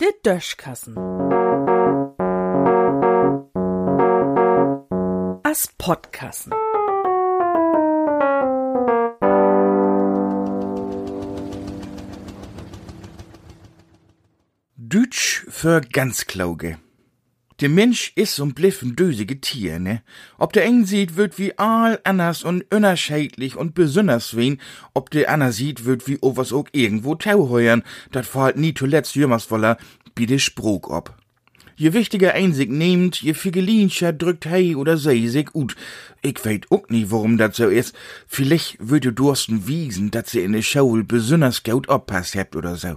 Der Döschkassen. As Podkassen. Dütsch für ganz Klauge. Der Mensch is und bliff ein dösige Tier, ne? Ob der eng sieht, wird wie all anders und unerscheidlich und besonders wen, ob der Anna sieht, wird wie o was auch irgendwo tauheuern, dat fällt nie zuletzt jümmers woller, wie de Spruch ob. Je wichtiger Einsicht nehmt, je figelinscher drückt hei oder sei sich ut. Ich weet auch nie, warum dat so is. Vielleicht würde Dursten wiesen, dat sie in de Schaul besonders gut oppasst habt oder so.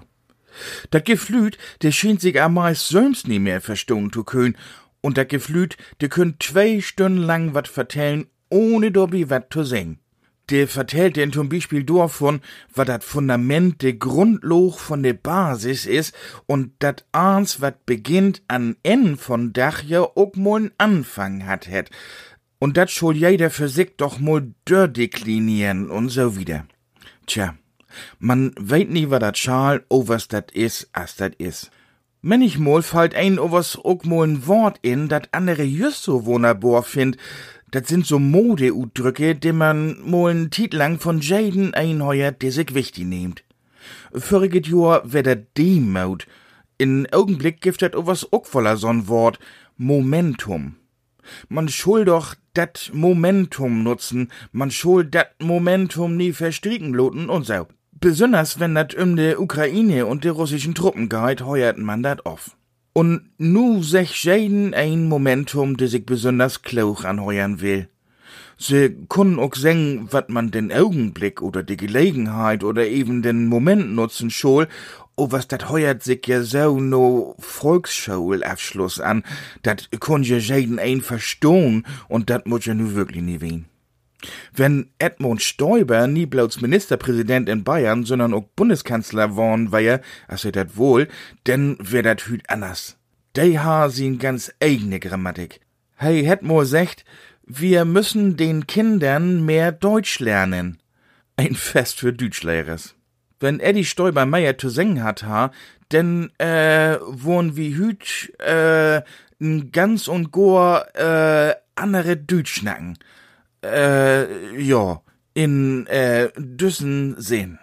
Dat Geflüt, der schien sich am meist sonst nie mehr verstohn zu können, und dat Geflüt, der könnt zwei Stunden lang wat vertellen, ohne dobi wat zu singen. Der vertellt den zum Beispiel davon, wat dat Fundament de Grundloch von de Basis is und dat eins wat beginnt an N von Dach ja auch mal Anfang hat het. Und dat schol jeder für sich doch mal deklinieren und so wieder. Tja, man weet nie, wat dat Schal, o was dat is, as dat is. Manchmal fällt ein o was ook mal ein Wort in, dat andere just so wunderbar find. Dat sind so Modeudrücke, die man mal n Tit lang von Jaden einheuert, der sich wichtig nehmt. Voriges Jahr wär dat Demut. In Augenblick gibt dat o was ook voller so'n Wort. Momentum. Man schul doch dat Momentum nutzen, man schul dat Momentum nie verstricken loten und so. Besonders wenn dat um de Ukraine und de russischen Truppen geht, heuert man dat auf. Und nu sech jeden ein Momentum, de sich besonders klauch anheuern will. Sie können auch singen, wat man den Augenblick oder die Gelegenheit oder eben den Moment nutzen schol, oh, was dat heuert sich ja so no Volksschulabschluss an, dat kun ja jeden ein verstohn und dat muss ja nu wirklich nie wen. Wenn Edmund Stoiber nie bloß Ministerpräsident in Bayern, sondern auch Bundeskanzler worn wär, also dat wohl, denn wär dat hüt anders. Dei ha sin ganz eigene Grammatik. Hey, het mo sagt, wir müssen den Kindern mehr Deutsch lernen. Ein Fest für Deutschlehrers. Wenn Eddie Stoiber Meier zu singen hat, ha, denn, äh, wohn wie hüt, äh, n ganz und goa, äh, andere Deutsch schnacken. Äh, ja, in, äh, Düssen sehen.